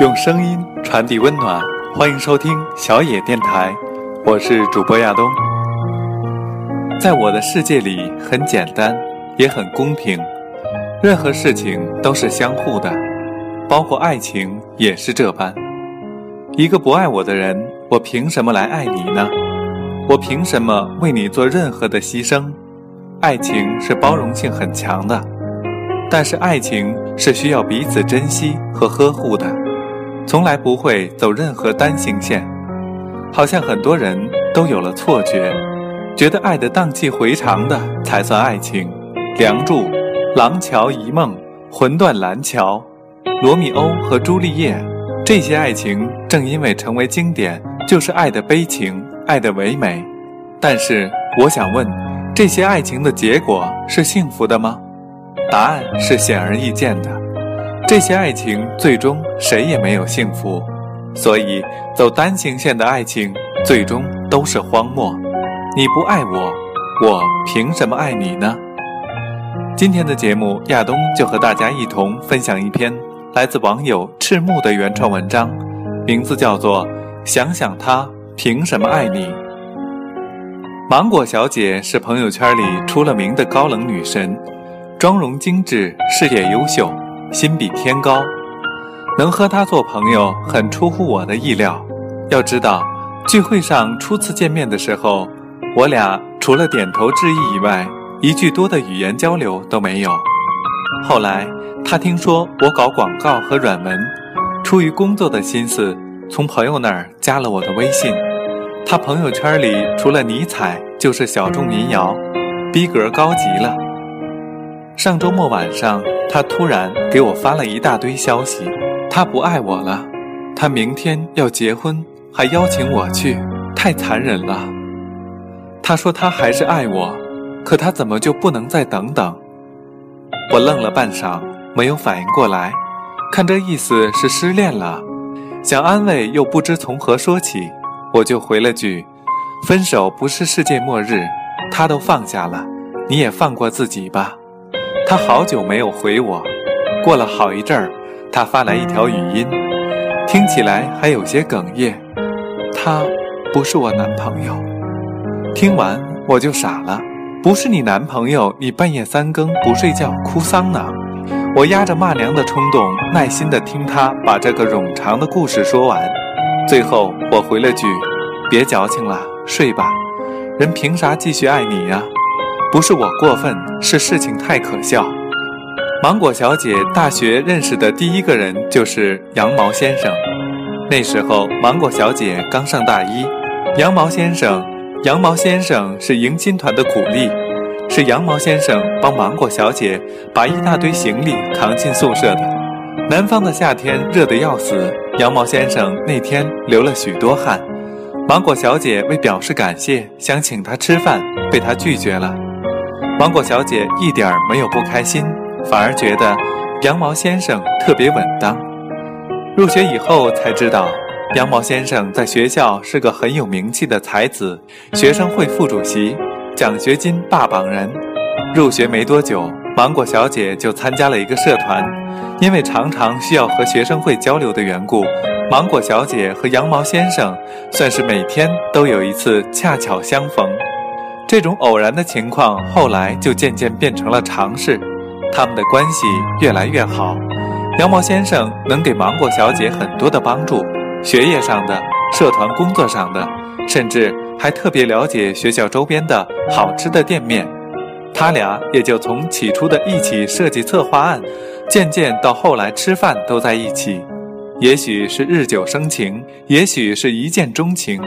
用声音传递温暖，欢迎收听小野电台，我是主播亚东。在我的世界里，很简单，也很公平，任何事情都是相互的，包括爱情也是这般。一个不爱我的人，我凭什么来爱你呢？我凭什么为你做任何的牺牲？爱情是包容性很强的，但是爱情是需要彼此珍惜和呵护的。从来不会走任何单行线，好像很多人都有了错觉，觉得爱的荡气回肠的才算爱情。梁祝、廊桥遗梦、魂断蓝桥、罗密欧和朱丽叶，这些爱情正因为成为经典，就是爱的悲情，爱的唯美。但是我想问，这些爱情的结果是幸福的吗？答案是显而易见的。这些爱情最终谁也没有幸福，所以走单行线的爱情最终都是荒漠。你不爱我，我凭什么爱你呢？今天的节目，亚东就和大家一同分享一篇来自网友赤木的原创文章，名字叫做《想想他凭什么爱你》。芒果小姐是朋友圈里出了名的高冷女神，妆容精致，事业优秀。心比天高，能和他做朋友很出乎我的意料。要知道，聚会上初次见面的时候，我俩除了点头致意以外，一句多的语言交流都没有。后来他听说我搞广告和软文，出于工作的心思，从朋友那儿加了我的微信。他朋友圈里除了尼采就是小众民谣，逼格高极了。上周末晚上。他突然给我发了一大堆消息，他不爱我了，他明天要结婚，还邀请我去，太残忍了。他说他还是爱我，可他怎么就不能再等等？我愣了半晌，没有反应过来，看这意思是失恋了，想安慰又不知从何说起，我就回了句：“分手不是世界末日，他都放下了，你也放过自己吧。”他好久没有回我，过了好一阵儿，他发来一条语音，听起来还有些哽咽。他不是我男朋友。听完我就傻了，不是你男朋友，你半夜三更不睡觉哭丧呢？我压着骂娘的冲动，耐心地听他把这个冗长的故事说完。最后我回了句：“别矫情了，睡吧。人凭啥继续爱你呀？”不是我过分，是事情太可笑。芒果小姐大学认识的第一个人就是羊毛先生，那时候芒果小姐刚上大一。羊毛先生，羊毛先生是迎新团的苦力，是羊毛先生帮芒果小姐把一大堆行李扛进宿舍的。南方的夏天热得要死，羊毛先生那天流了许多汗。芒果小姐为表示感谢，想请他吃饭，被他拒绝了。芒果小姐一点儿没有不开心，反而觉得羊毛先生特别稳当。入学以后才知道，羊毛先生在学校是个很有名气的才子，学生会副主席，奖学金霸榜人。入学没多久，芒果小姐就参加了一个社团，因为常常需要和学生会交流的缘故，芒果小姐和羊毛先生算是每天都有一次恰巧相逢。这种偶然的情况后来就渐渐变成了常事，他们的关系越来越好。羊毛先生能给芒果小姐很多的帮助，学业上的、社团工作上的，甚至还特别了解学校周边的好吃的店面。他俩也就从起初的一起设计策划案，渐渐到后来吃饭都在一起。也许是日久生情，也许是一见钟情。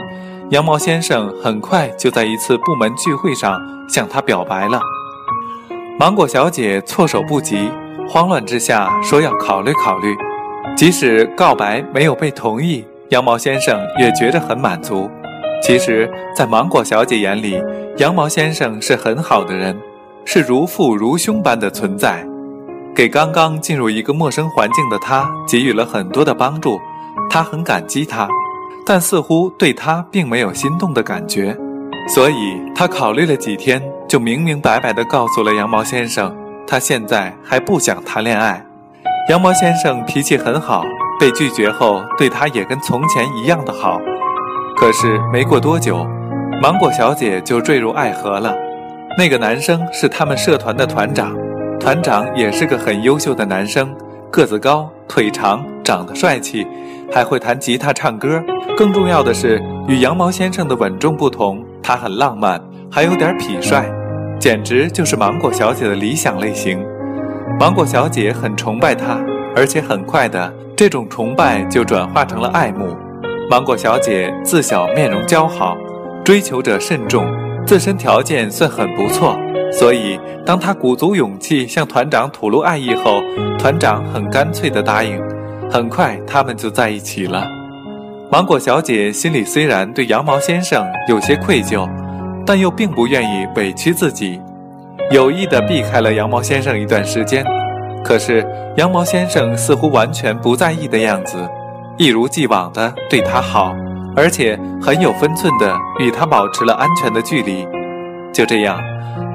羊毛先生很快就在一次部门聚会上向她表白了，芒果小姐措手不及，慌乱之下说要考虑考虑。即使告白没有被同意，羊毛先生也觉得很满足。其实，在芒果小姐眼里，羊毛先生是很好的人，是如父如兄般的存在，给刚刚进入一个陌生环境的他给予了很多的帮助，他很感激他。但似乎对他并没有心动的感觉，所以他考虑了几天，就明明白白地告诉了羊毛先生，他现在还不想谈恋爱。羊毛先生脾气很好，被拒绝后对他也跟从前一样的好。可是没过多久，芒果小姐就坠入爱河了。那个男生是他们社团的团长，团长也是个很优秀的男生，个子高，腿长，长得帅气，还会弹吉他唱歌。更重要的是，与羊毛先生的稳重不同，他很浪漫，还有点痞帅，简直就是芒果小姐的理想类型。芒果小姐很崇拜他，而且很快的，这种崇拜就转化成了爱慕。芒果小姐自小面容姣好，追求者慎重，自身条件算很不错，所以当她鼓足勇气向团长吐露爱意后，团长很干脆的答应。很快，他们就在一起了。芒果小姐心里虽然对羊毛先生有些愧疚，但又并不愿意委屈自己。有意地避开了羊毛先生一段时间，可是羊毛先生似乎完全不在意的样子，一如既往的对他好，而且很有分寸地与他保持了安全的距离。就这样，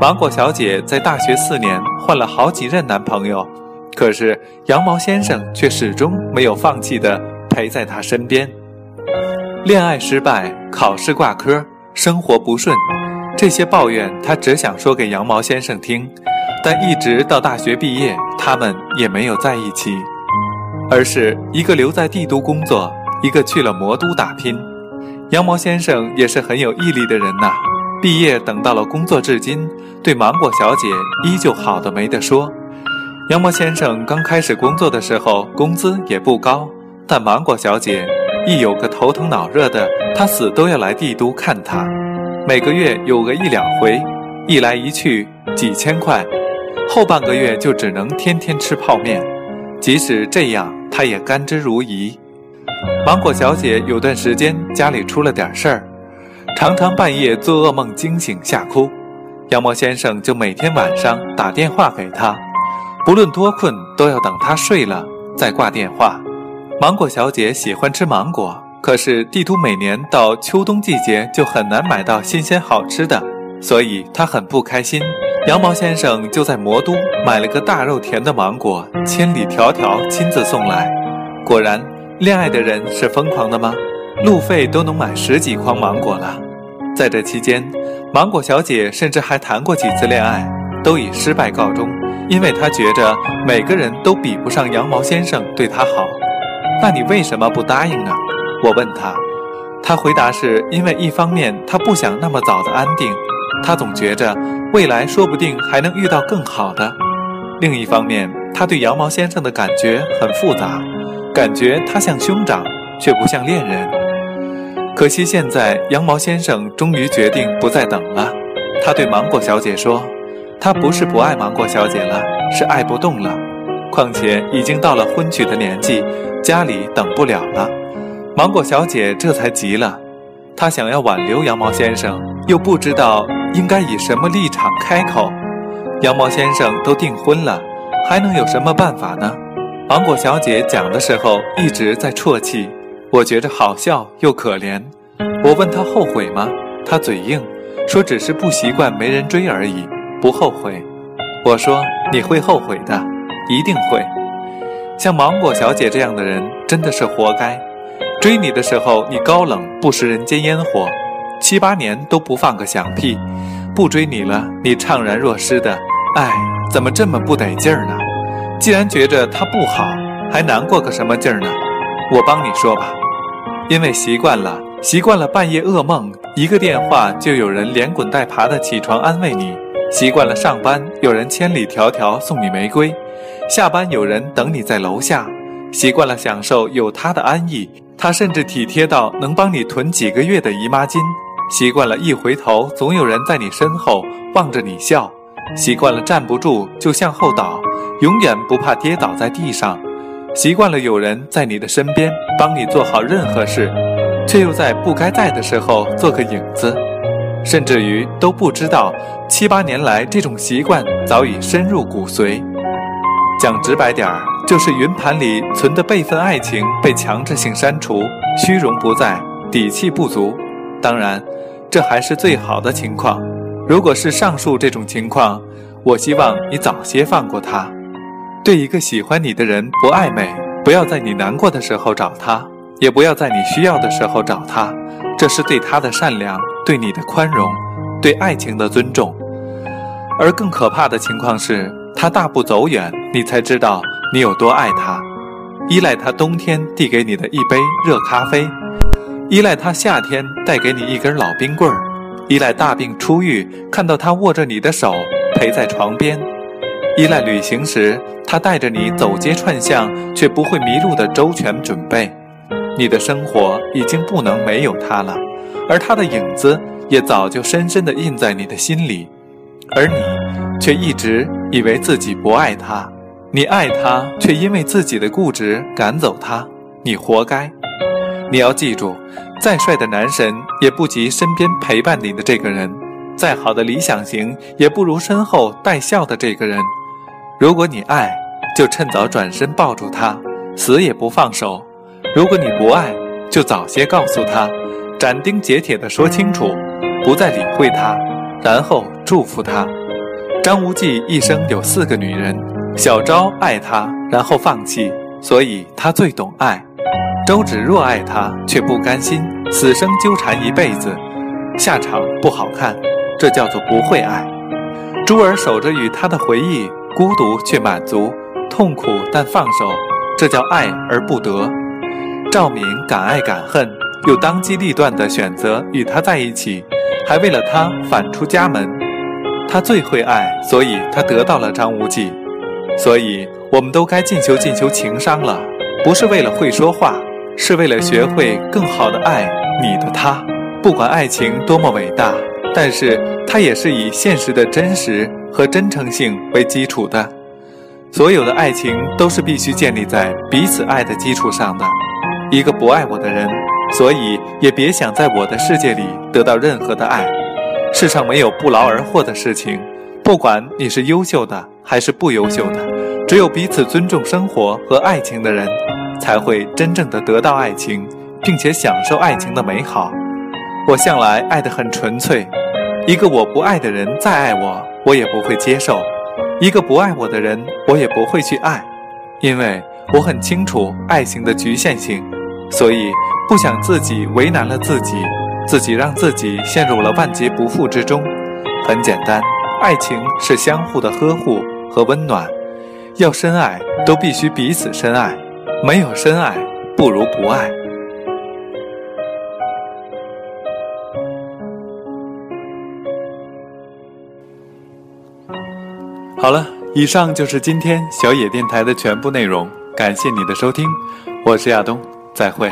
芒果小姐在大学四年换了好几任男朋友，可是羊毛先生却始终没有放弃地陪在她身边。恋爱失败，考试挂科，生活不顺。这些抱怨，他只想说给羊毛先生听，但一直到大学毕业，他们也没有在一起，而是一个留在帝都工作，一个去了魔都打拼。羊毛先生也是很有毅力的人呐，毕业等到了工作至今，对芒果小姐依旧好的没得说。羊毛先生刚开始工作的时候，工资也不高，但芒果小姐一有个头疼脑热的，他死都要来帝都看他。每个月有个一两回，一来一去几千块，后半个月就只能天天吃泡面。即使这样，他也甘之如饴。芒果小姐有段时间家里出了点事儿，常常半夜做噩梦惊醒吓哭，羊毛先生就每天晚上打电话给她，不论多困都要等她睡了再挂电话。芒果小姐喜欢吃芒果。可是帝都每年到秋冬季节就很难买到新鲜好吃的，所以她很不开心。羊毛先生就在魔都买了个大肉甜的芒果，千里迢迢亲自送来。果然，恋爱的人是疯狂的吗？路费都能买十几筐芒果了。在这期间，芒果小姐甚至还谈过几次恋爱，都以失败告终，因为她觉着每个人都比不上羊毛先生对她好。那你为什么不答应呢？我问他，他回答是因为一方面他不想那么早的安定，他总觉着未来说不定还能遇到更好的；另一方面，他对羊毛先生的感觉很复杂，感觉他像兄长，却不像恋人。可惜现在羊毛先生终于决定不再等了，他对芒果小姐说：“他不是不爱芒果小姐了，是爱不动了。况且已经到了婚娶的年纪，家里等不了了。”芒果小姐这才急了，她想要挽留羊毛先生，又不知道应该以什么立场开口。羊毛先生都订婚了，还能有什么办法呢？芒果小姐讲的时候一直在啜泣，我觉着好笑又可怜。我问她后悔吗？她嘴硬，说只是不习惯没人追而已，不后悔。我说你会后悔的，一定会。像芒果小姐这样的人，真的是活该。追你的时候，你高冷不食人间烟火，七八年都不放个响屁；不追你了，你怅然若失的，哎，怎么这么不得劲儿呢？既然觉着他不好，还难过个什么劲儿呢？我帮你说吧，因为习惯了，习惯了半夜噩梦，一个电话就有人连滚带爬的起床安慰你；习惯了上班有人千里迢迢送你玫瑰，下班有人等你在楼下；习惯了享受有他的安逸。他甚至体贴到能帮你囤几个月的姨妈巾，习惯了，一回头总有人在你身后望着你笑，习惯了站不住就向后倒，永远不怕跌倒在地上，习惯了有人在你的身边帮你做好任何事，却又在不该在的时候做个影子，甚至于都不知道七八年来这种习惯早已深入骨髓。讲直白点儿。就是云盘里存的备份爱情被强制性删除，虚荣不在，底气不足。当然，这还是最好的情况。如果是上述这种情况，我希望你早些放过他。对一个喜欢你的人不暧昧，不要在你难过的时候找他，也不要在你需要的时候找他。这是对他的善良，对你的宽容，对爱情的尊重。而更可怕的情况是，他大步走远，你才知道你有多爱他。依赖他冬天递给你的一杯热咖啡，依赖他夏天带给你一根老冰棍儿，依赖大病初愈看到他握着你的手陪在床边，依赖旅行时他带着你走街串巷却不会迷路的周全准备。你的生活已经不能没有他了，而他的影子也早就深深地印在你的心里，而你却一直以为自己不爱他，你爱他，却因为自己的固执赶走他，你活该。你要记住，再帅的男神也不及身边陪伴你的这个人，再好的理想型也不如身后带笑的这个人。如果你爱，就趁早转身抱住他，死也不放手。如果你不爱，就早些告诉他，斩钉截铁地说清楚，不再理会他，然后祝福他。张无忌一生有四个女人，小昭爱他，然后放弃，所以他最懂爱。周芷若爱他，却不甘心，死生纠缠一辈子，下场不好看，这叫做不会爱。珠儿守着与他的回忆，孤独却满足，痛苦但放手，这叫爱而不得。赵敏敢爱敢恨，又当机立断地选择与他在一起，还为了他反出家门。他最会爱，所以他得到了张无忌。所以，我们都该进修进修情商了，不是为了会说话，是为了学会更好的爱你的他。不管爱情多么伟大，但是它也是以现实的真实和真诚性为基础的。所有的爱情都是必须建立在彼此爱的基础上的。一个不爱我的人，所以也别想在我的世界里得到任何的爱。世上没有不劳而获的事情，不管你是优秀的还是不优秀的，只有彼此尊重生活和爱情的人，才会真正的得到爱情，并且享受爱情的美好。我向来爱得很纯粹，一个我不爱的人再爱我，我也不会接受；一个不爱我的人，我也不会去爱，因为我很清楚爱情的局限性。所以，不想自己为难了自己，自己让自己陷入了万劫不复之中。很简单，爱情是相互的呵护和温暖，要深爱都必须彼此深爱，没有深爱不如不爱。好了，以上就是今天小野电台的全部内容，感谢你的收听，我是亚东。再会。